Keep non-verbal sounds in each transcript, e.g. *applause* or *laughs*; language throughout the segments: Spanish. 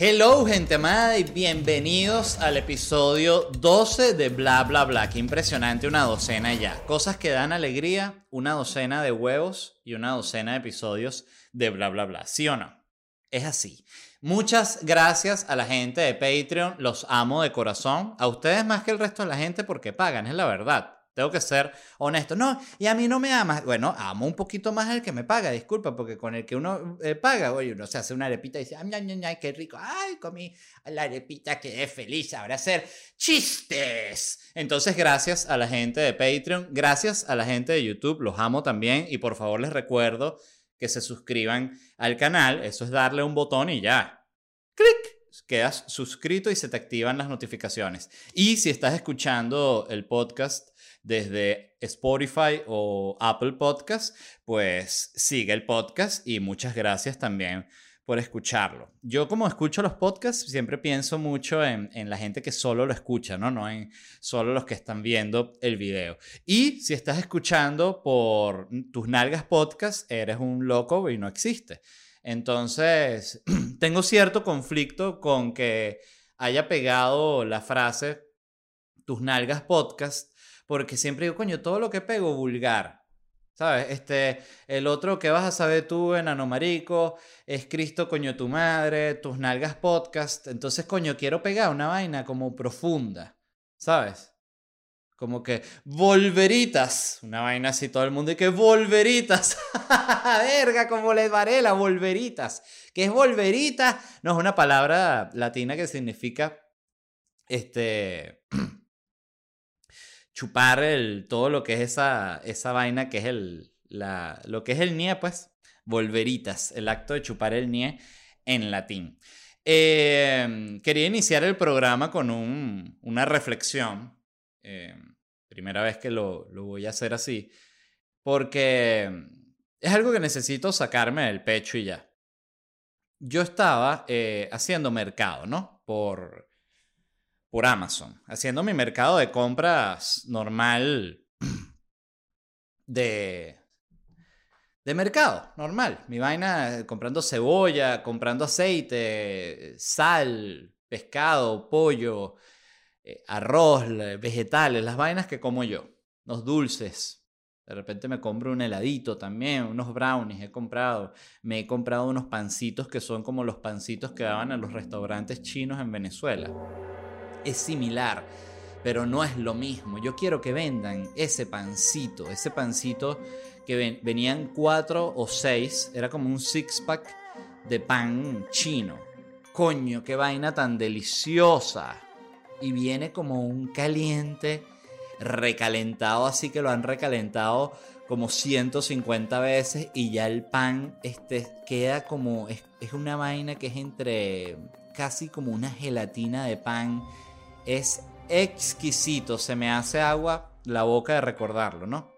Hello, gente amada, y bienvenidos al episodio 12 de Bla Bla Bla. Qué impresionante, una docena ya. Cosas que dan alegría, una docena de huevos y una docena de episodios de Bla Bla Bla. ¿Sí o no? Es así. Muchas gracias a la gente de Patreon, los amo de corazón. A ustedes más que el resto de la gente porque pagan, es la verdad. Tengo que ser honesto. No, y a mí no me amas. Bueno, amo un poquito más al que me paga, disculpa, porque con el que uno eh, paga, oye, uno se hace una arepita y dice, ay, ay, ay, qué rico, ay, comí la arepita, quedé feliz, ahora hacer chistes. Entonces, gracias a la gente de Patreon, gracias a la gente de YouTube, los amo también, y por favor les recuerdo que se suscriban al canal, eso es darle un botón y ya. ¡Clic! Quedas suscrito y se te activan las notificaciones. Y si estás escuchando el podcast, desde Spotify o Apple Podcast, pues sigue el podcast y muchas gracias también por escucharlo. Yo como escucho los podcasts siempre pienso mucho en, la gente que solo lo escucha, ¿no? No en solo los que están viendo el video. Y si estás escuchando por tus nalgas podcast, eres un loco y no existe. Entonces, *clears throat* tengo cierto conflicto con que haya pegado la frase tus nalgas podcast porque siempre digo, coño, todo lo que pego vulgar. ¿Sabes? Este, el otro que vas a saber tú, enano marico, es Cristo, coño, tu madre, tus nalgas podcast. Entonces, coño, quiero pegar una vaina como profunda. ¿Sabes? Como que volveritas. Una vaina así, todo el mundo y que volveritas. *laughs* Verga, como les Varela, volveritas. ¿Qué es volverita? No, es una palabra latina que significa este *clears throat* chupar el, todo lo que es esa, esa vaina que es el, la, lo que es el nie, pues, volveritas, el acto de chupar el nie en latín. Em, quería iniciar el programa con un, una reflexión, em, primera vez que lo, lo voy a hacer así, porque es algo que necesito sacarme del pecho y ya. Yo estaba eh, haciendo mercado, ¿no? Por, por Amazon, haciendo mi mercado de compras normal de, de mercado, normal. Mi vaina comprando cebolla, comprando aceite, sal, pescado, pollo, eh, arroz, vegetales, las vainas que como yo, los dulces. De repente me compro un heladito también, unos brownies he comprado. Me he comprado unos pancitos que son como los pancitos que daban en los restaurantes chinos en Venezuela es similar, pero no es lo mismo. Yo quiero que vendan ese pancito, ese pancito que venían cuatro o seis, era como un six pack de pan chino. Coño, qué vaina tan deliciosa. Y viene como un caliente recalentado, así que lo han recalentado como 150 veces y ya el pan este, queda como, es, es una vaina que es entre casi como una gelatina de pan es exquisito, se me hace agua la boca de recordarlo, ¿no?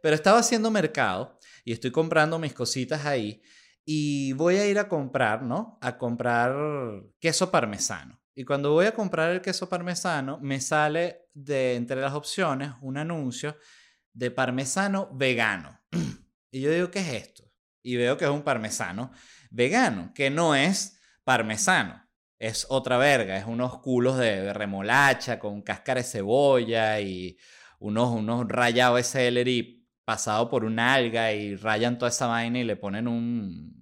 Pero estaba haciendo mercado y estoy comprando mis cositas ahí y voy a ir a comprar, ¿no? A comprar queso parmesano. Y cuando voy a comprar el queso parmesano, me sale de entre las opciones un anuncio de parmesano vegano. *clears throat* Y yo digo, ¿qué es esto? Y veo que es un parmesano vegano, que no es parmesano es otra verga, es unos culos de, remolacha con cáscara de cebolla y unos, unos rayados de celery pasado por una alga y rayan toda esa vaina y le ponen un,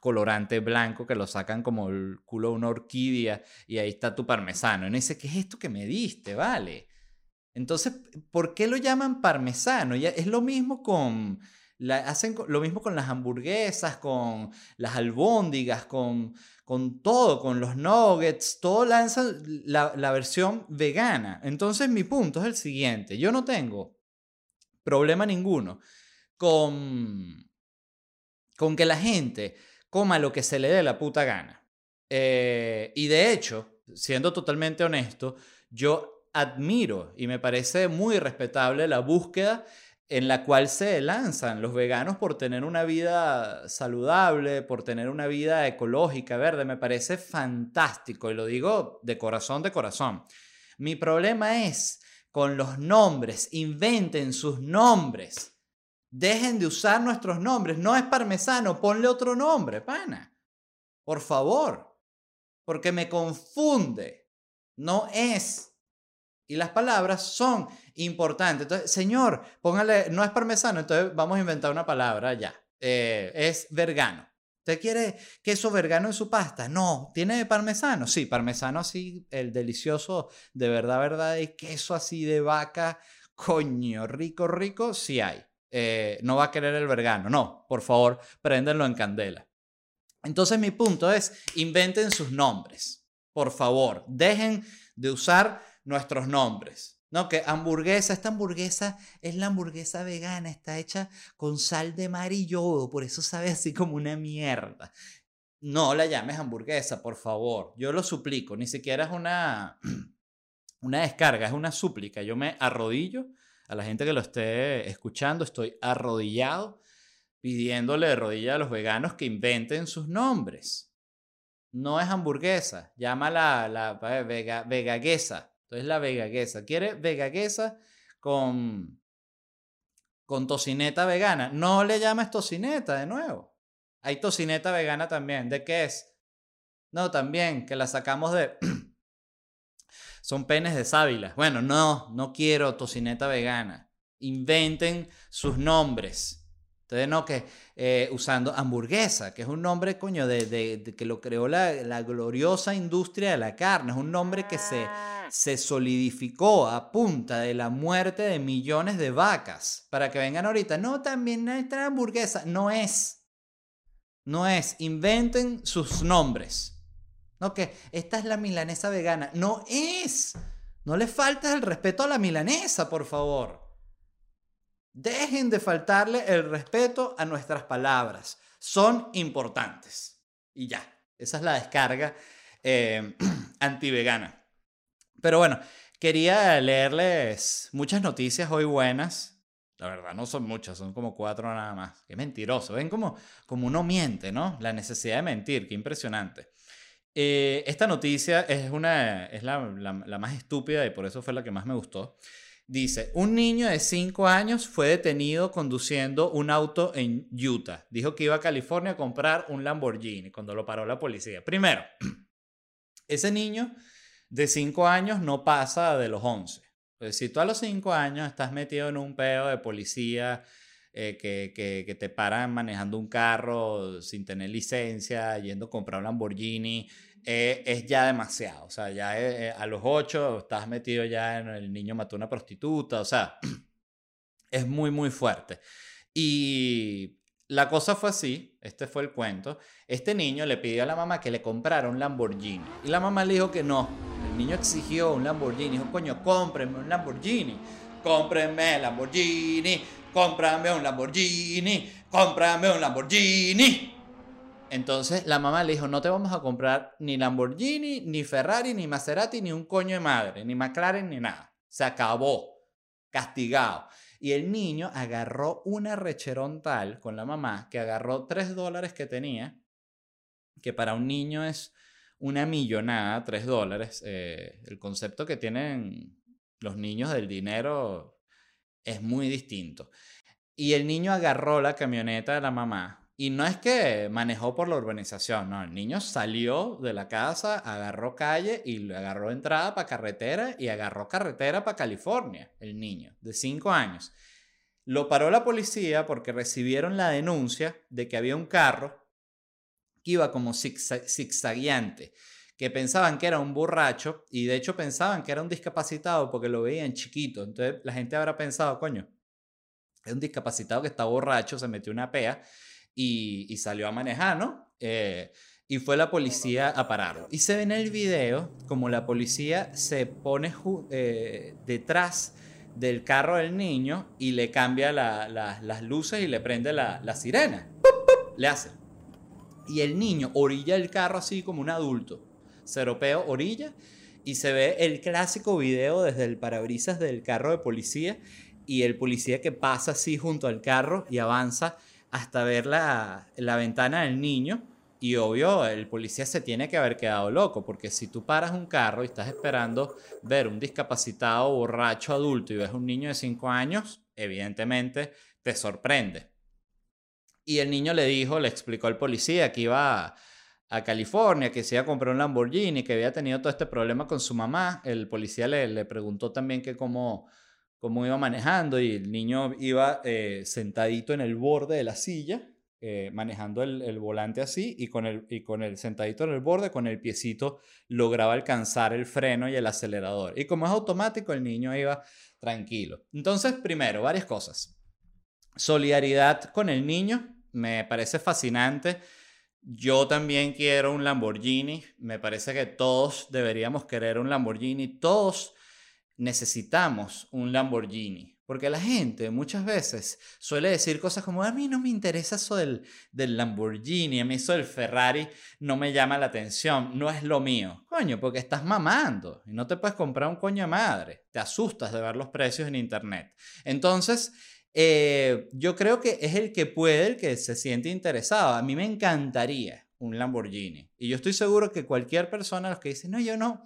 colorante blanco que lo sacan como el culo de una orquídea y ahí está tu parmesano. Y uno dice, ¿qué es esto que me diste? Vale. Entonces, ¿por qué lo llaman parmesano? Ya es lo mismo con... hacen lo mismo con las hamburguesas, con las albóndigas, con con todo, con los nuggets, todo lanza la, la versión vegana. Entonces mi punto es el siguiente, yo no tengo problema ninguno con, con que la gente coma lo que se le dé la puta gana. Eh, y de hecho, siendo totalmente honesto, yo admiro y me parece muy respetable la búsqueda en la cual se lanzan los veganos por tener una vida saludable, por tener una vida ecológica, verde. Me parece fantástico y lo digo de corazón, de corazón. Mi problema es con los nombres, inventen sus nombres. Dejen de usar nuestros nombres. No es parmesano, ponle otro nombre, pana. Por favor. Porque me confunde. No es. Y las palabras son importantes. Entonces, señor, póngale, no es parmesano, entonces vamos a inventar una palabra ya. Eh, es vergano. ¿Usted quiere queso vergano en su pasta? No. ¿Tiene parmesano? Sí, parmesano así, el delicioso, de verdad, verdad, y queso así de vaca, coño, rico, rico, sí hay. Eh, no va a querer el vergano. No, por favor, préndenlo en candela. Entonces mi punto es, inventen sus nombres. Por favor, dejen de usar nuestros nombres. No, que hamburguesa, esta hamburguesa es la hamburguesa vegana, está hecha con sal de mar y yodo, por eso sabe así como una mierda. No la llames hamburguesa, por favor. Yo lo suplico, ni siquiera es una, *clears throat* una descarga, es una súplica. Yo me arrodillo a la gente que lo esté escuchando, estoy arrodillado pidiéndole de rodilla a los veganos que inventen sus nombres. No es hamburguesa, llámala la, la vega, vegaguesa entonces la vegaguesa. ¿Quiere vegaguesa con, con tocineta vegana? No le llames tocineta de nuevo. Hay tocineta vegana también. ¿De qué es? No, también, que la sacamos de... *clears throat* Son penes de sábila. Bueno, no, no quiero tocineta vegana. Inventen sus nombres. Entonces, no, que eh, usando hamburguesa, que es un nombre, coño, de, de, que lo creó la, la, gloriosa industria de la carne. Es un nombre que se, ah. se solidificó a punta de la muerte de millones de vacas. Para que vengan ahorita, no, también nuestra hamburguesa. No es. No es. Inventen sus nombres. No, que esta es la milanesa vegana. No es. No le falta el respeto a la milanesa, por favor. Dejen de faltarle el respeto a nuestras palabras. Son importantes. Y ya, esa es la descarga eh, *clears throat* antivegana. Pero bueno, quería leerles muchas noticias hoy buenas. La verdad, no son muchas, son como cuatro nada más. Qué mentiroso. Ven como, como uno miente, ¿no? La necesidad de mentir, qué impresionante. Eh, esta noticia es, una, es la, la más estúpida y por eso fue la que más me gustó. Dice, un niño de 5 años fue detenido conduciendo un auto en Utah. Dijo que iba a California a comprar un Lamborghini cuando lo paró la policía. Primero, *clears throat* ese niño de 5 años no pasa de los 11. Pues si tú a los 5 años estás metido en un pedo de policía eh, que, que, te paran manejando un carro sin tener licencia, yendo a comprar un Lamborghini, eh, es ya demasiado. O sea, ya eh, a los ocho estás metido ya en el niño mató una prostituta. O sea, *clears throat* es muy, muy fuerte. Y la cosa fue así, este fue el cuento. Este niño le pidió a la mamá que le comprara un Lamborghini. Y la mamá le dijo que no. El niño exigió un Lamborghini. Dijo, coño, cómprenme un Lamborghini. Cómprenme Lamborghini. Cómprame un Lamborghini. Cómprame un Lamborghini. Entonces la mamá le dijo, no te vamos a comprar ni Lamborghini, ni Ferrari, ni Maserati, ni un coño de madre, ni McLaren, ni nada. Se acabó. Castigado. Y el niño agarró una recherón tal con la mamá que agarró tres dólares que tenía, que para un niño es una millonada, tres dólares. Eh, el concepto que tienen los niños del dinero es muy distinto. Y el niño agarró la camioneta de la mamá, y no es que manejó por la urbanización, no, el niño salió de la casa, agarró calle y le agarró entrada para carretera y agarró carretera para California, el niño, de 5 años. Lo paró la policía porque recibieron la denuncia de que había un carro que iba como zigzagueante, que pensaban que era un borracho y de hecho pensaban que era un discapacitado porque lo veían chiquito. Entonces la gente habrá pensado, coño, es un discapacitado que está borracho, se metió una pea y, salió a manejar, ¿no? Eh, y fue la policía a pararlo. Y se ve en el video como la policía se pone eh, detrás del carro del niño y le cambia las luces y le prende la, sirena. Le hace. Y el niño orilla el carro así como un adulto. Seropeo orilla y se ve el clásico video desde el parabrisas del carro de policía y el policía que pasa así junto al carro y avanza hasta ver la, la ventana del niño. Y obvio, el policía se tiene que haber quedado loco, porque si tú paras un carro y estás esperando ver un discapacitado borracho adulto y ves un niño de 5 años, evidentemente te sorprende. Y el niño le dijo, le explicó al policía que iba a California, que se iba a comprar un Lamborghini, que había tenido todo este problema con su mamá. El policía le, le preguntó también que cómo, cómo iba manejando y el niño iba eh, sentadito en el borde de la silla, eh, manejando el, el, volante así y con, el, y con el sentadito en el borde, con el piecito lograba alcanzar el freno y el acelerador. Y como es automático, el niño iba tranquilo. Entonces, primero, varias cosas. Solidaridad con el niño, me parece fascinante yo también quiero un Lamborghini. Me parece que todos deberíamos querer un Lamborghini. Todos necesitamos un Lamborghini. Porque la gente muchas veces suele decir cosas como, a mí no me interesa eso del, del Lamborghini, a mí eso del Ferrari no me llama la atención, no es lo mío. Coño, porque estás mamando y no te puedes comprar un coño madre. Te asustas de ver los precios en internet. Entonces, eh, yo creo que es el que puede, el que se siente interesado. A mí me encantaría un Lamborghini. Y yo estoy seguro que cualquier persona, los que dicen, no, yo no,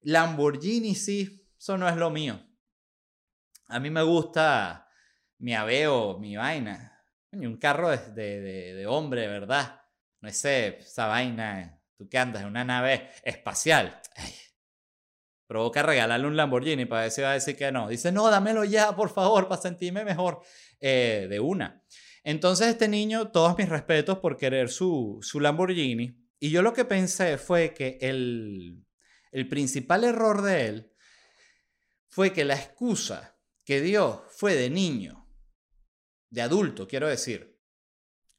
Lamborghini sí, eso no es lo mío. A mí me gusta mi Aveo, mi vaina. Un carro de, de, de, hombre, ¿verdad? No sé, esa vaina, tú que andas en una nave espacial. Provoca regalarle un Lamborghini para ver si va a decir que no. Dice, no, dámelo ya, por favor, para sentirme mejor eh, de una. Entonces este niño, todos mis respetos por querer su, su Lamborghini. Y yo lo que pensé fue que el, el principal error de él fue que la excusa que dio fue de niño, de adulto, quiero decir.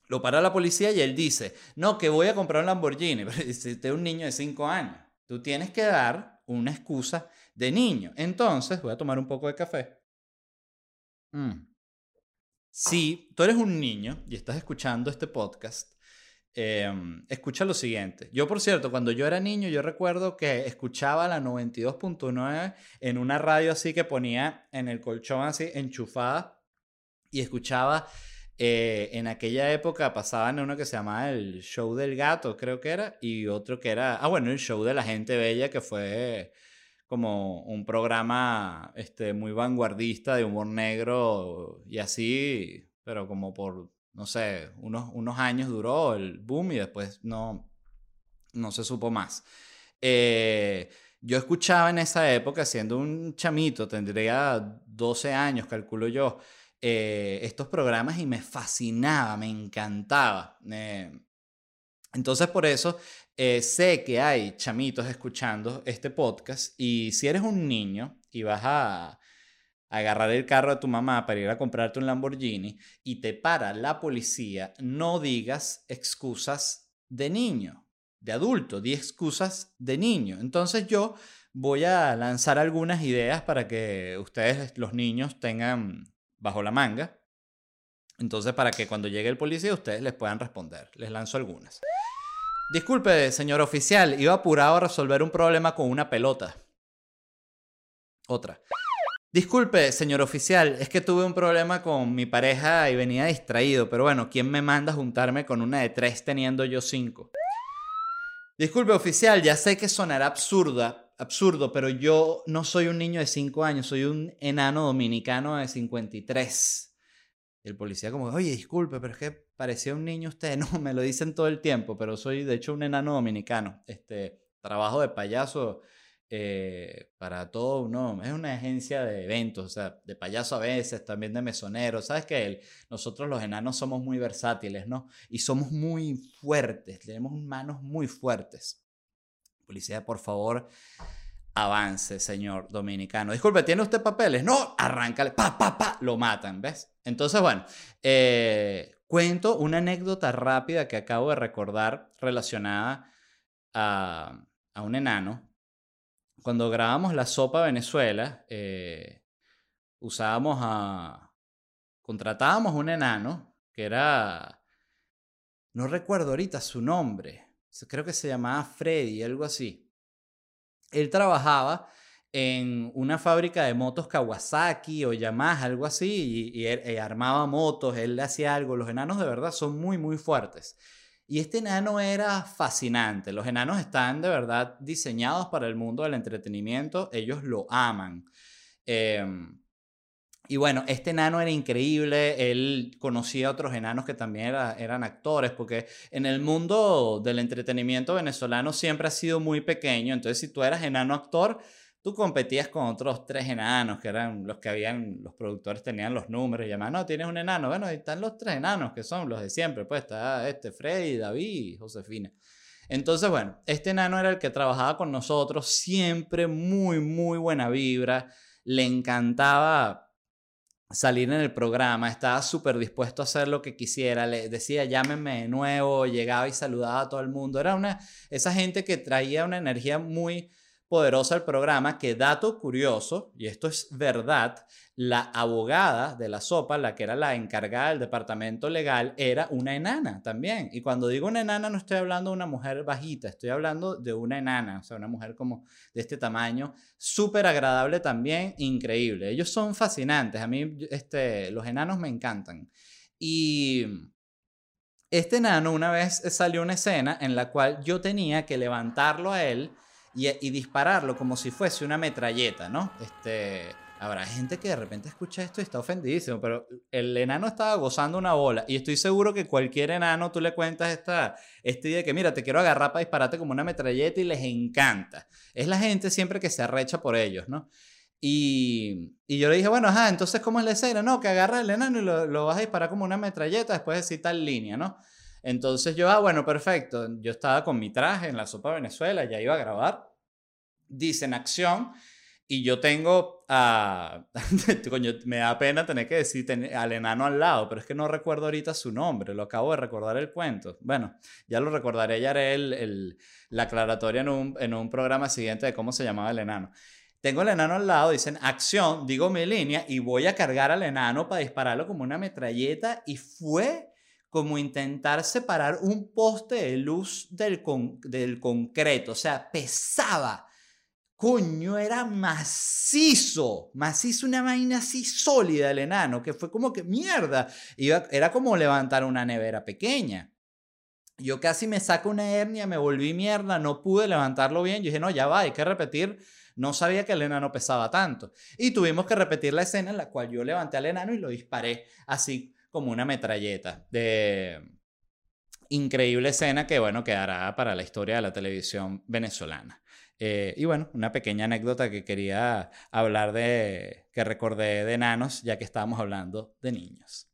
Lo para la policía y él dice, no, que voy a comprar un Lamborghini. *laughs* Pero dice, un niño de 5 años. Tú tienes que dar una excusa de niño. Entonces, voy a tomar un poco de café. Mm. Si tú eres un niño y estás escuchando este podcast, em, escucha lo siguiente. Yo, por cierto, cuando yo era niño, yo recuerdo que escuchaba la 92.9 en una radio así que ponía en el colchón así enchufada y escuchaba eh, en aquella época pasaban uno que se llamaba el Show del Gato, creo que era, y otro que era, ah, bueno, el Show de la Gente Bella, que fue como un programa este, muy vanguardista de humor negro y así, pero como por, no sé, unos, unos años duró el boom y después no, no se supo más. Eh, yo escuchaba en esa época, siendo un chamito, tendría 12 años, calculo yo, eh, estos programas y me fascinaba, me encantaba. Eh, entonces por eso sé que hay chamitos escuchando este podcast y si eres un niño y vas a, agarrar el carro de tu mamá para ir a comprarte un Lamborghini y te para la policía, no digas excusas de niño, de adulto, di excusas de niño. Entonces yo voy a lanzar algunas ideas para que ustedes, los niños, tengan bajo la manga. Entonces, para que cuando llegue el policía ustedes les puedan responder. Les lanzo algunas. Disculpe, señor oficial, iba apurado a resolver un problema con una pelota. Otra. Disculpe, señor oficial, es que tuve un problema con mi pareja y venía distraído, pero bueno, ¿quién me manda a juntarme con una de tres teniendo yo cinco? Disculpe, oficial, ya sé que sonará absurda, absurdo, pero yo no soy un niño de 5 años, soy un enano dominicano de 53. Y el policía como, oye, disculpe, pero es que parecía un niño usted. *laughs* No, me lo dicen todo el tiempo, pero soy de hecho un enano dominicano. Este, trabajo de payaso eh, para todo, no, es una agencia de eventos, o sea, de payaso a veces, también de mesonero. ¿Sabes que Nosotros los enanos somos muy versátiles, ¿no? Y somos muy fuertes, tenemos manos muy fuertes. Policía, por favor, avance, señor dominicano. Disculpe, ¿tiene usted papeles? No, arráncale, pa, pa, pa, lo matan, ¿ves? Entonces, bueno, eh, cuento una anécdota rápida que acabo de recordar relacionada a, un enano. Cuando grabamos la sopa Venezuela, eh, usábamos a... contratábamos un enano que era... No recuerdo ahorita su nombre creo que se llamaba Freddy, algo así. Él trabajaba en una fábrica de motos Kawasaki o Yamaha, algo así, y, él, armaba motos, él hacía algo. Los enanos de verdad son muy, muy fuertes. Y este enano era fascinante. Los enanos están de verdad diseñados para el mundo del entretenimiento, ellos lo aman. Em, Y bueno, este enano era increíble, él conocía a otros enanos que también eran actores, porque en el mundo del entretenimiento venezolano siempre ha sido muy pequeño, entonces si tú eras enano actor, tú competías con otros tres enanos, que eran los que habían, los productores tenían los números y llamaban, no, tienes un enano, bueno, ahí están los tres enanos, que son los de siempre, pues está este, Freddy, David, Josefina. Entonces, bueno, este enano era el que trabajaba con nosotros, siempre muy, muy buena vibra, le encantaba salir en el programa, estaba súper dispuesto a hacer lo que quisiera, le decía llámenme de nuevo, llegaba y saludaba a todo el mundo, era una, esa gente que traía una energía muy poderosa al programa, que dato curioso, y esto es verdad, la abogada de la sopa, la que era la encargada del departamento legal, era una enana también. Y cuando digo una enana no estoy hablando de una mujer bajita, estoy hablando de una enana, o sea, una mujer como de este tamaño, súper agradable también, increíble. Ellos son fascinantes, a mí este, los enanos me encantan. Y este enano una vez salió una escena en la cual yo tenía que levantarlo a él y, dispararlo como si fuese una metralleta, ¿no? Este, habrá gente que de repente escucha esto y está ofendidísimo, pero el enano estaba gozando una bola y estoy seguro que cualquier enano tú le cuentas esta, esta idea de que mira, te quiero agarrar para dispararte como una metralleta y les encanta. Es la gente siempre que se arrecha por ellos, ¿no? Y, y, yo le dije, bueno, ajá, entonces, ¿cómo es la escena? No, que agarra el enano y lo, lo vas a disparar como una metralleta después de citar línea, ¿no? Entonces yo, ah, bueno, perfecto. Yo estaba con mi traje en la Sopa Venezuela, ya iba a grabar. Dicen acción. Y yo tengo a... *laughs* Coño, me da pena tener que decir al enano al lado, pero es que no recuerdo ahorita su nombre, lo acabo de recordar el cuento. Bueno, ya lo recordaré, ya haré el, la aclaratoria en un, en un programa siguiente de cómo se llamaba el enano. Tengo el enano al lado, dicen acción, digo mi línea y voy a cargar al enano para dispararlo como una metralleta y fue como intentar separar un poste de luz del, del concreto, o sea, pesaba. Coño, era macizo, macizo, una vaina así sólida el enano, que fue como que mierda, Iba, era como levantar una nevera pequeña. Yo casi me saco una hernia, me volví mierda, no pude levantarlo bien. Yo dije, no, ya va, hay que repetir. No sabía que el enano pesaba tanto. Y tuvimos que repetir la escena en la cual yo levanté al enano y lo disparé así como una metralleta. De increíble escena que, bueno, quedará para la historia de la televisión venezolana. Eh, y bueno, una pequeña anécdota que quería hablar de, que recordé de enanos, ya que estábamos hablando de niños.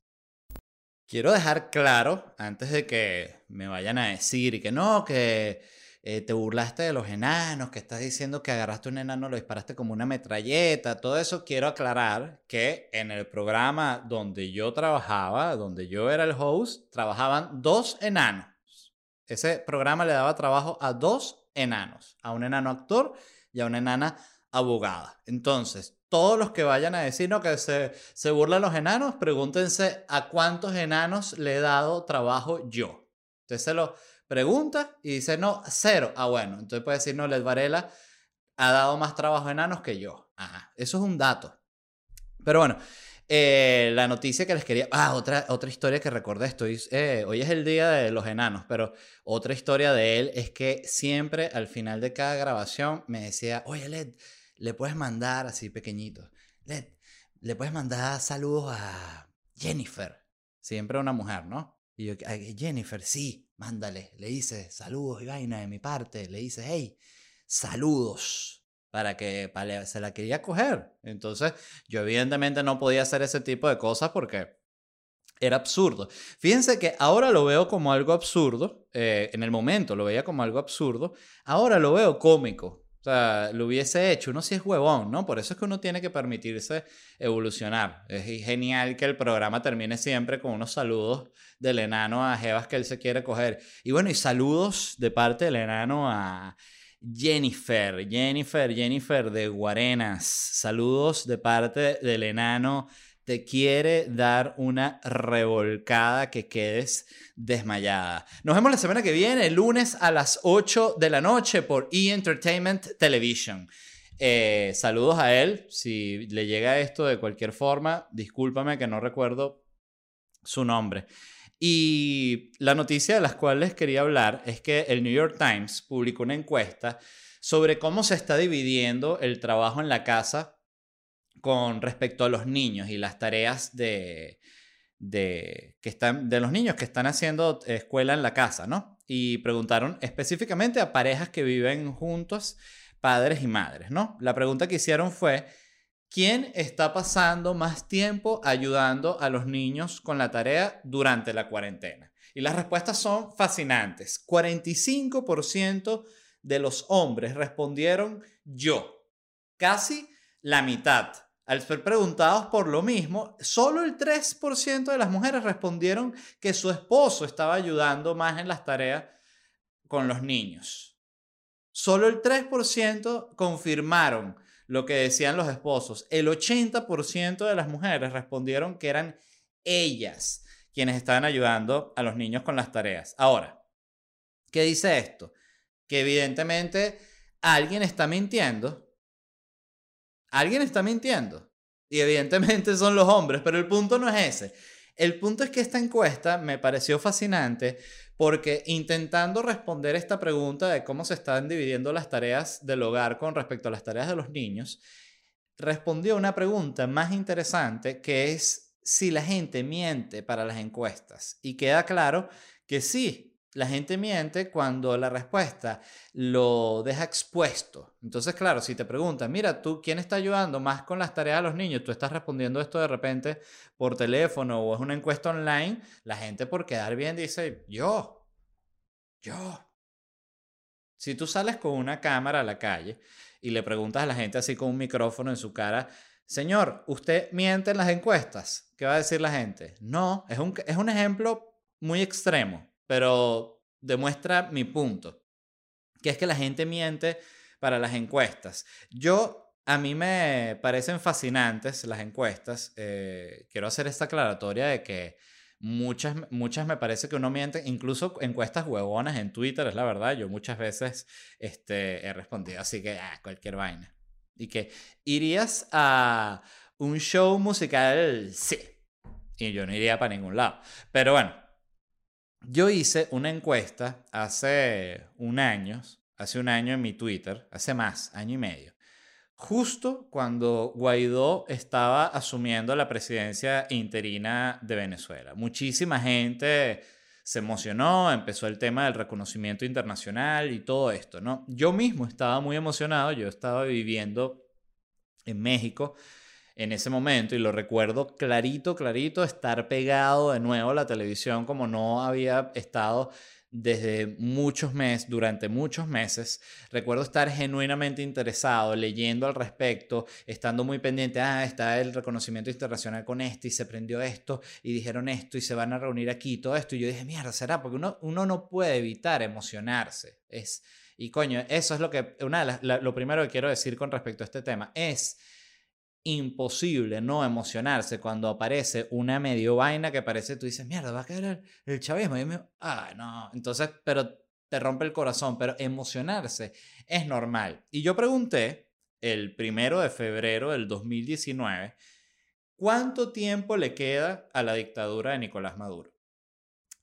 Quiero dejar claro, antes de que me vayan a decir que no, que eh, te burlaste de los enanos, que estás diciendo que agarraste un enano, lo disparaste como una metralleta, todo eso quiero aclarar que en el programa donde yo trabajaba, donde yo era el host, trabajaban dos enanos. Ese programa le daba trabajo a dos enanos, a un enano actor y a una enana abogada. Entonces, todos los que vayan a decir no, que se, se burlan los enanos, pregúntense a cuántos enanos le he dado trabajo yo. Entonces se lo pregunta y dice, no, cero. Ah, bueno, entonces puede decir, no, Led Varela ha dado más trabajo enanos que yo. Ajá, eso es un dato. Pero bueno, eh, la noticia que les quería... Ah, otra, otra historia que recordé, estoy, eh, hoy es el día de los enanos, pero otra historia de él es que siempre al final de cada grabación me decía, oye, Led, le puedes mandar así pequeñito, Led, le puedes mandar saludos a Jennifer, siempre una mujer, ¿no? Y yo, Jennifer, sí, mándale. Le dice, saludos y vaina de mi parte. Le dice, hey, saludos. Para que se la quería coger. Entonces, yo evidentemente no podía hacer ese tipo de cosas porque era absurdo. Fíjense que ahora lo veo como algo absurdo. Eh, en el momento lo veía como algo absurdo. Ahora lo veo cómico. O sea, lo hubiese hecho. Uno sí es huevón, ¿no? Por eso es que uno tiene que permitirse evolucionar. Es genial que el programa termine siempre con unos saludos del enano a Jebas que él se quiere coger. Y bueno, y saludos de parte del enano a Jennifer, Jennifer, Jennifer de Guarenas. Saludos de parte del enano te quiere dar una revolcada que quedes desmayada. Nos vemos la semana que viene, el lunes a las 8 de la noche por E! Entertainment Television. Eh, saludos a él. Si le llega esto de cualquier forma, discúlpame que no recuerdo su nombre. Y la noticia de las cuales quería hablar es que el New York Times publicó una encuesta sobre cómo se está dividiendo el trabajo en la casa con respecto a los niños y las tareas de, de, que están, de los niños que están haciendo escuela en la casa, ¿no? Y preguntaron específicamente a parejas que viven juntos, padres y madres, ¿no? La pregunta que hicieron fue, ¿quién está pasando más tiempo ayudando a los niños con la tarea durante la cuarentena? Y las respuestas son fascinantes. 45% de los hombres respondieron yo. Casi la mitad. Al ser preguntados por lo mismo, solo el 3% de las mujeres respondieron que su esposo estaba ayudando más en las tareas con los niños. Solo el 3% confirmaron lo que decían los esposos. El 80% de las mujeres respondieron que eran ellas quienes estaban ayudando a los niños con las tareas. Ahora, ¿qué dice esto? Que evidentemente alguien está mintiendo Alguien está mintiendo. Y evidentemente son los hombres, pero el punto no es ese. El punto es que esta encuesta me pareció fascinante porque intentando responder esta pregunta de cómo se están dividiendo las tareas del hogar con respecto a las tareas de los niños, respondió una pregunta más interesante que es si la gente miente para las encuestas. Y queda claro que sí, la gente miente cuando la respuesta lo deja expuesto. Entonces, claro, si te preguntan, mira, tú, ¿quién está ayudando más con las tareas de los niños? Tú estás respondiendo esto de repente por teléfono o es una encuesta online, la gente por quedar bien dice, yo, yo. Si tú sales con una cámara a la calle y le preguntas a la gente así con un micrófono en su cara, señor, ¿usted miente en las encuestas? ¿Qué va a decir la gente? No, es un, es un ejemplo muy extremo pero demuestra mi punto, que es que la gente miente para las encuestas. Yo, a mí me parecen fascinantes las encuestas. Eh, quiero hacer esta aclaratoria de que muchas, muchas me parece que uno miente, incluso encuestas huevonas en Twitter, es la verdad. Yo muchas veces este, he respondido así que, ah, cualquier vaina. Y que, ¿irías a un show musical? Sí. Y yo no iría para ningún lado. Pero bueno, yo hice una encuesta hace un año, hace un año en mi Twitter, hace más, año y medio, justo cuando Guaidó estaba asumiendo la presidencia interina de Venezuela. Muchísima gente se emocionó, empezó el tema del reconocimiento internacional y todo esto, ¿no? Yo mismo estaba muy emocionado, yo estaba viviendo en México en ese momento y lo recuerdo clarito, clarito, estar pegado de nuevo a la televisión como no había estado desde muchos meses, durante muchos meses. Recuerdo estar genuinamente interesado, leyendo al respecto, estando muy pendiente, ah, está el reconocimiento internacional con este y se prendió esto y dijeron esto y se van a reunir aquí, todo esto. Y yo dije, mierda, será, porque uno, uno no puede evitar emocionarse. Es, y coño, eso es lo que, una lo primero que quiero decir con respecto a este tema, es imposible no emocionarse cuando aparece una medio vaina que parece, tú dices, mierda, va a caer el, chavismo. Y me, ah, no. Entonces, pero te rompe el corazón, pero emocionarse es normal. Y yo pregunté el primero de febrero del 2019, ¿cuánto tiempo le queda a la dictadura de Nicolás Maduro?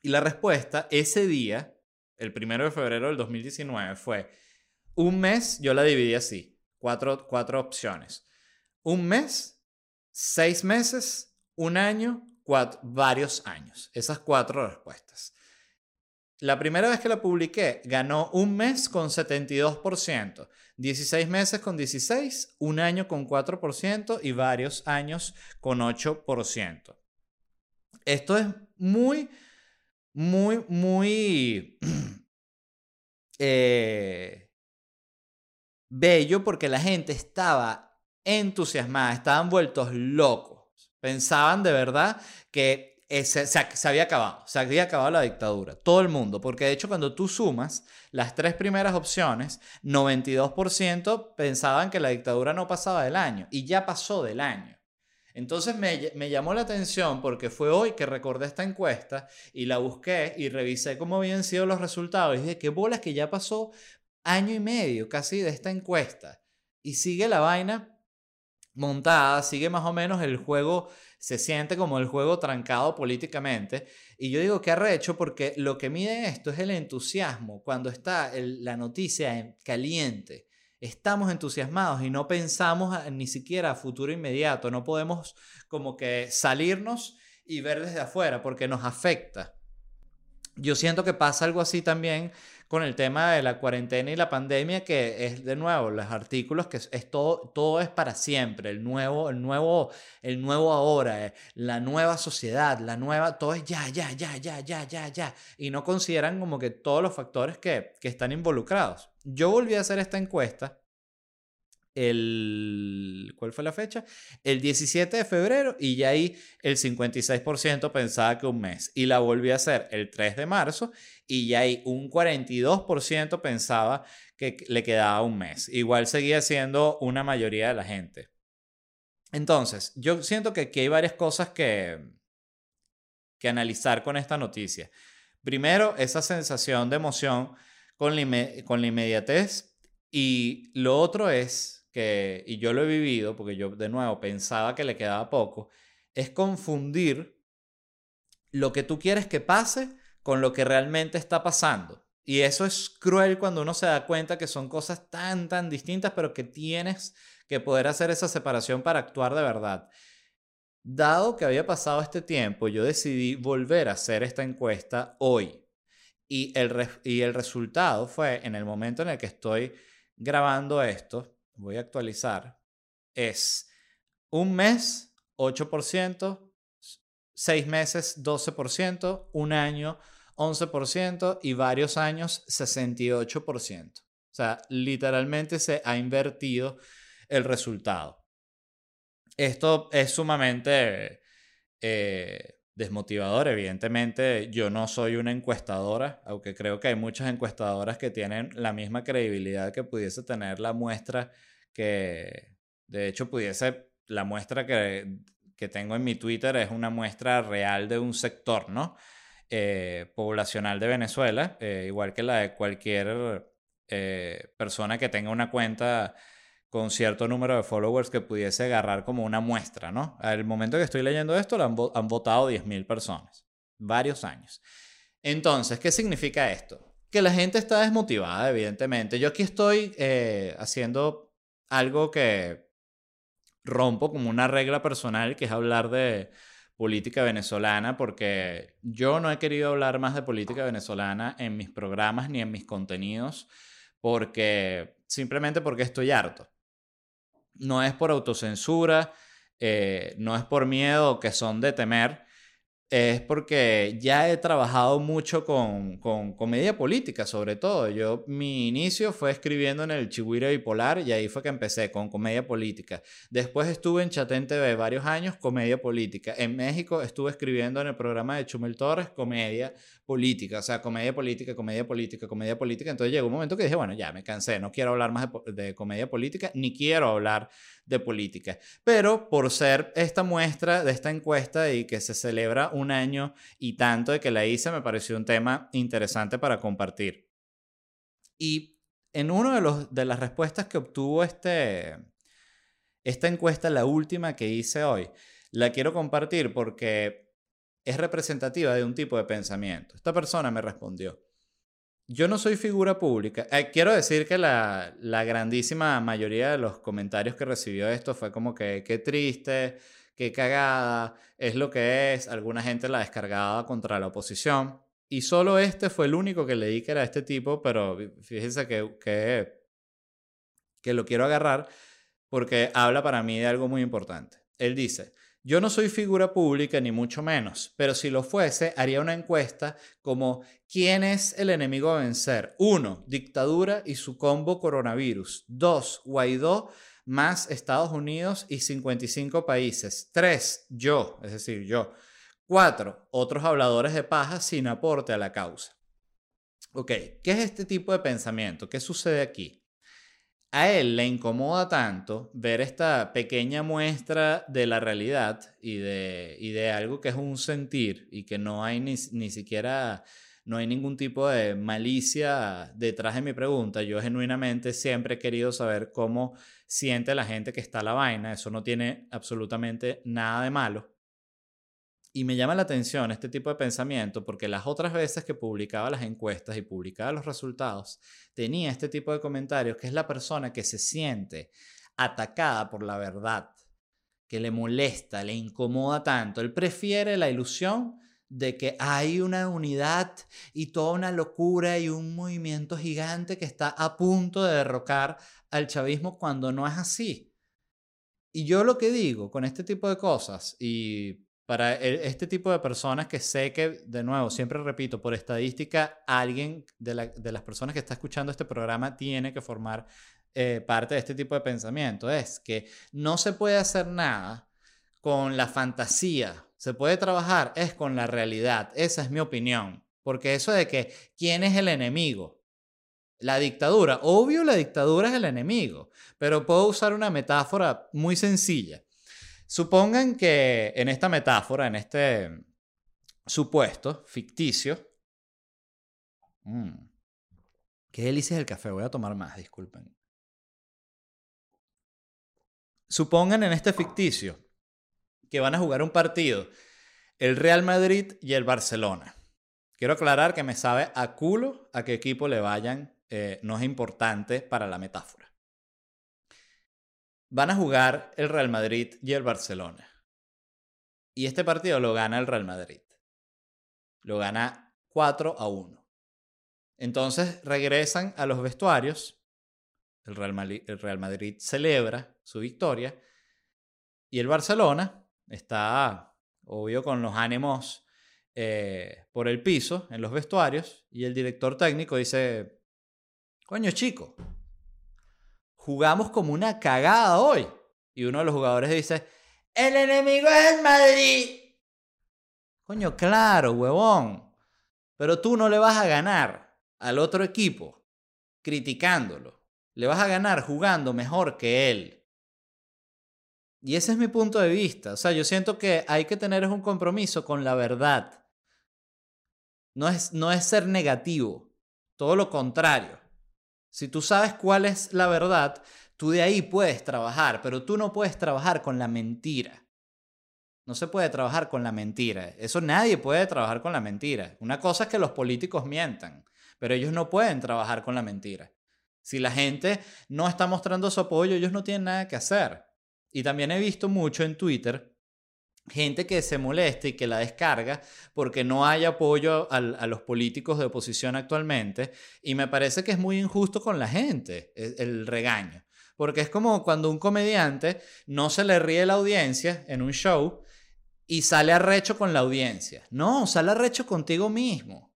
Y la respuesta ese día, el primero de febrero del 2019, fue un mes, yo la dividí así, cuatro, cuatro opciones un mes, seis meses, un año, varios años. Esas cuatro respuestas. La primera vez que la publiqué ganó un mes con 72%, 16 meses con 16%, un año con 4% y varios años con 8%. Esto es muy, muy, muy *clears throat* eh, bello porque la gente estaba entusiasmada, estaban vueltos locos. Pensaban de verdad que se, había acabado, se había acabado la dictadura. Todo el mundo, porque de hecho cuando tú sumas las tres primeras opciones, 92% pensaban que la dictadura no pasaba del año y ya pasó del año. Entonces me, me, llamó la atención porque fue hoy que recordé esta encuesta y la busqué y revisé cómo habían sido los resultados y dije, qué bolas que ya pasó año y medio casi de esta encuesta. Y sigue la vaina montada, sigue más o menos el juego, se siente como el juego trancado políticamente. Y yo digo que arrecho porque lo que mide esto es el entusiasmo cuando está la noticia en caliente estamos entusiasmados y no pensamos ni siquiera a futuro inmediato, no podemos como que salirnos y ver desde afuera porque nos afecta. Yo siento que pasa algo así también con el tema de la cuarentena y la pandemia, que es de nuevo los artículos que es, todo, todo es para siempre, el nuevo, el nuevo, el nuevo ahora, eh, la nueva sociedad, la nueva, todo es ya, ya, ya, ya, ya, ya, ya, y no consideran como que todos los factores que, que están involucrados. Yo volví a hacer esta encuesta el... ¿Cuál fue la fecha? El 17 de febrero y ya ahí el 56% pensaba que un mes. Y la volví a hacer el 3 de marzo y ya ahí un 42% pensaba que le quedaba un mes. Igual seguía siendo una mayoría de la gente. Entonces, yo siento que aquí hay varias cosas que, que analizar con esta noticia. Primero, esa sensación de emoción con con la inmediatez. Y lo otro es que, y yo lo he vivido, porque yo de nuevo pensaba que le quedaba poco, es confundir lo que tú quieres que pase con lo que realmente está pasando. Y eso es cruel cuando uno se da cuenta que son cosas tan, tan distintas, pero que tienes que poder hacer esa separación para actuar de verdad. Dado que había pasado este tiempo, yo decidí volver a hacer esta encuesta hoy. Y el, y el resultado fue, en el momento en el que estoy grabando esto, voy a actualizar, es un mes 8%, seis meses 12%, un año 11% y varios años 68%. O sea, literalmente se ha invertido el resultado. Esto es sumamente eh, desmotivador. Evidentemente, yo no soy una encuestadora, aunque creo que hay muchas encuestadoras que tienen la misma credibilidad que pudiese tener la muestra que de hecho pudiese, la muestra que, que tengo en mi Twitter es una muestra real de un sector, ¿no? Eh, poblacional de Venezuela, eh, igual que la de cualquier eh, persona que tenga una cuenta con cierto número de followers que pudiese agarrar como una muestra, ¿no? Al momento que estoy leyendo esto, han, han votado 10.000 personas, varios años. Entonces, ¿qué significa esto? Que la gente está desmotivada, evidentemente. Yo aquí estoy haciendo algo que rompo como una regla personal, que es hablar de política venezolana, porque yo no he querido hablar más de política venezolana en mis programas ni en mis contenidos, porque simplemente porque estoy harto. No es por autocensura, eh, no es por miedo que son de temer, es porque ya he trabajado mucho con, con, comedia política, sobre todo. Yo, mi inicio fue escribiendo en el Chihuahua Bipolar y ahí fue que empecé con comedia política. Después estuve en Chatén TV varios años, comedia política. En México estuve escribiendo en el programa de Chumel Torres, comedia política. O sea, comedia política, comedia política, comedia política. Entonces llegó un momento que dije, bueno, ya me cansé, no quiero hablar más de, comedia política, ni quiero hablar de política. Pero por ser esta muestra de esta encuesta y que se celebra un año y tanto de que la hice, me pareció un tema interesante para compartir. Y en una de, de las respuestas que obtuvo este, esta encuesta, la última que hice hoy, la quiero compartir porque es representativa de un tipo de pensamiento. Esta persona me respondió, yo no soy figura pública. Eh, quiero decir que la, la, grandísima mayoría de los comentarios que recibió esto fue como que qué triste, qué cagada, es lo que es. Alguna gente la descargaba contra la oposición. Y solo este fue el único que leí que era este tipo, pero fíjense que, que, que lo quiero agarrar porque habla para mí de algo muy importante. Él dice, yo no soy figura pública ni mucho menos, pero si lo fuese, haría una encuesta como ¿quién es el enemigo a vencer? Uno, Dictadura y su combo coronavirus. Dos, Guaidó más Estados Unidos y 55 países. Tres, Yo, es decir, yo. Cuatro, Otros habladores de paja sin aporte a la causa. Ok, ¿qué es este tipo de pensamiento? ¿Qué sucede aquí? A él le incomoda tanto ver esta pequeña muestra de la realidad y de, y de algo que es un sentir y que no hay ni, ni, siquiera, no hay ningún tipo de malicia detrás de mi pregunta. Yo genuinamente siempre he querido saber cómo siente la gente que está la vaina. Eso no tiene absolutamente nada de malo. Y me llama la atención este tipo de pensamiento porque las otras veces que publicaba las encuestas y publicaba los resultados, tenía este tipo de comentarios que es la persona que se siente atacada por la verdad, que le molesta, le incomoda tanto. Él prefiere la ilusión de que hay una unidad y toda una locura y un movimiento gigante que está a punto de derrocar al chavismo cuando no es así. Y yo lo que digo con este tipo de cosas y para e, este tipo de personas que sé que, de nuevo, siempre repito, por estadística, alguien de, las personas que está escuchando este programa tiene que formar eh, parte de este tipo de pensamiento. Es que no se puede hacer nada con la fantasía. Se puede trabajar es con la realidad. Esa es mi opinión. Porque eso de que quién es el enemigo. La dictadura. Obvio la dictadura es el enemigo. Pero puedo usar una metáfora muy sencilla. Supongan que en esta metáfora, en este supuesto ficticio, mm, qué delicia el café, voy a tomar más, disculpen. Supongan en este ficticio que van a jugar un partido el Real Madrid y el Barcelona. Quiero aclarar que me sabe a culo a qué equipo le vayan, eh, no es importante para la metáfora van a jugar el Real Madrid y el Barcelona. Y este partido lo gana el Real Madrid. Lo gana 4 a 1. Entonces regresan a los vestuarios. El Real, Madrid, celebra su victoria. Y el Barcelona está, obvio, con los ánimos eh, por el piso en los vestuarios. Y el director técnico dice, coño chico, jugamos como una cagada hoy. Y uno de los jugadores dice, el enemigo es el Madrid. Coño, claro, huevón. Pero tú no le vas a ganar al otro equipo criticándolo. Le vas a ganar jugando mejor que él. Y ese es mi punto de vista. O sea, yo siento que hay que tener un compromiso con la verdad. No es, no es ser negativo. Todo lo contrario. Si tú sabes cuál es la verdad, tú de ahí puedes trabajar, pero tú no puedes trabajar con la mentira. No se puede trabajar con la mentira. Eso nadie puede trabajar con la mentira. Una cosa es que los políticos mientan, pero ellos no pueden trabajar con la mentira. Si la gente no está mostrando su apoyo, ellos no tienen nada que hacer. Y también he visto mucho en Twitter gente que se molesta y que la descarga porque no hay apoyo a los políticos de oposición actualmente y me parece que es muy injusto con la gente e, el, regaño. Porque es como cuando un comediante no se le ríe la audiencia en un show y sale arrecho con la audiencia. No, sale arrecho contigo mismo.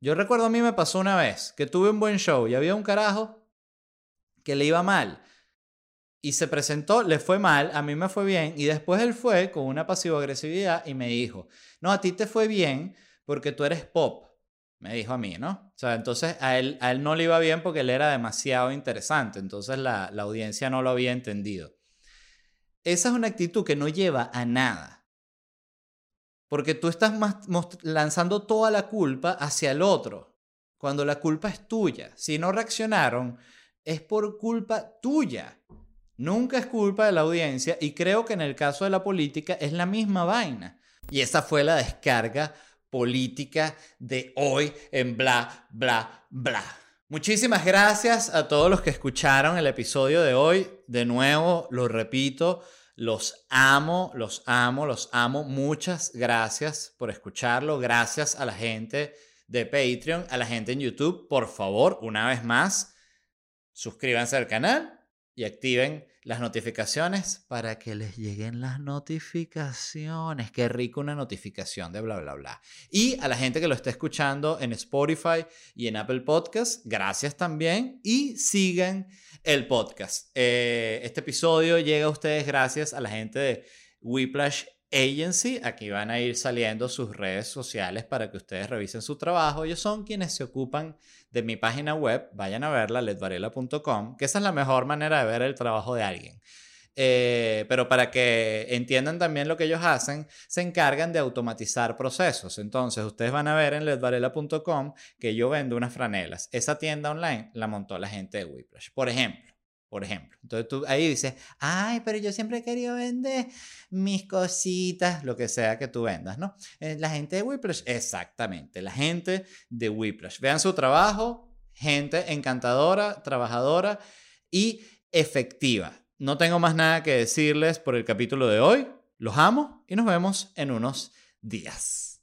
Yo recuerdo a mí me pasó una vez que tuve un buen show y había un carajo que le iba mal y se presentó, le fue mal, a mí me fue bien, y después él fue con una pasivo-agresividad y me dijo, no, a ti te fue bien porque tú eres pop, me dijo a mí, ¿no? O sea, entonces a él, a él no le iba bien porque él era demasiado interesante, entonces la, la audiencia no lo había entendido. Esa es una actitud que no lleva a nada. Porque tú estás lanzando toda la culpa hacia el otro, cuando la culpa es tuya. Si no reaccionaron, es por culpa tuya. Nunca es culpa de la audiencia y creo que en el caso de la política es la misma vaina. Y esa fue la descarga política de hoy en bla, bla, bla. Muchísimas gracias a todos los que escucharon el episodio de hoy. De nuevo, lo repito, los amo, los amo, los amo. Muchas gracias por escucharlo. Gracias a la gente de Patreon, a la gente en YouTube. Por favor, una vez más, suscríbanse al canal y activen las notificaciones para que les lleguen las notificaciones. Qué rico una notificación de bla, bla, bla. Y a la gente que lo está escuchando en Spotify y en Apple Podcast, gracias también y sigan el podcast. Eh, este episodio llega a ustedes gracias a la gente de Whiplash Agency. Aquí van a ir saliendo sus redes sociales para que ustedes revisen su trabajo. Ellos son quienes se ocupan mi página web. Vayan a verla, ledvarela.com, que esa es la mejor manera de ver el trabajo de alguien. Eh, pero para que entiendan también lo que ellos hacen, se encargan de automatizar procesos. Entonces, ustedes van a ver en ledvarela.com que yo vendo unas franelas. Esa tienda online la montó la gente de Whiplash. Por ejemplo, por ejemplo. Entonces tú ahí dices, ay, pero yo siempre he querido vender mis cositas, lo que sea que tú vendas, ¿no? Eh, la gente de Whiplash, exactamente, la gente de Whiplash. Vean su trabajo, gente encantadora, trabajadora y efectiva. No tengo más nada que decirles por el capítulo de hoy. Los amo y nos vemos en unos días.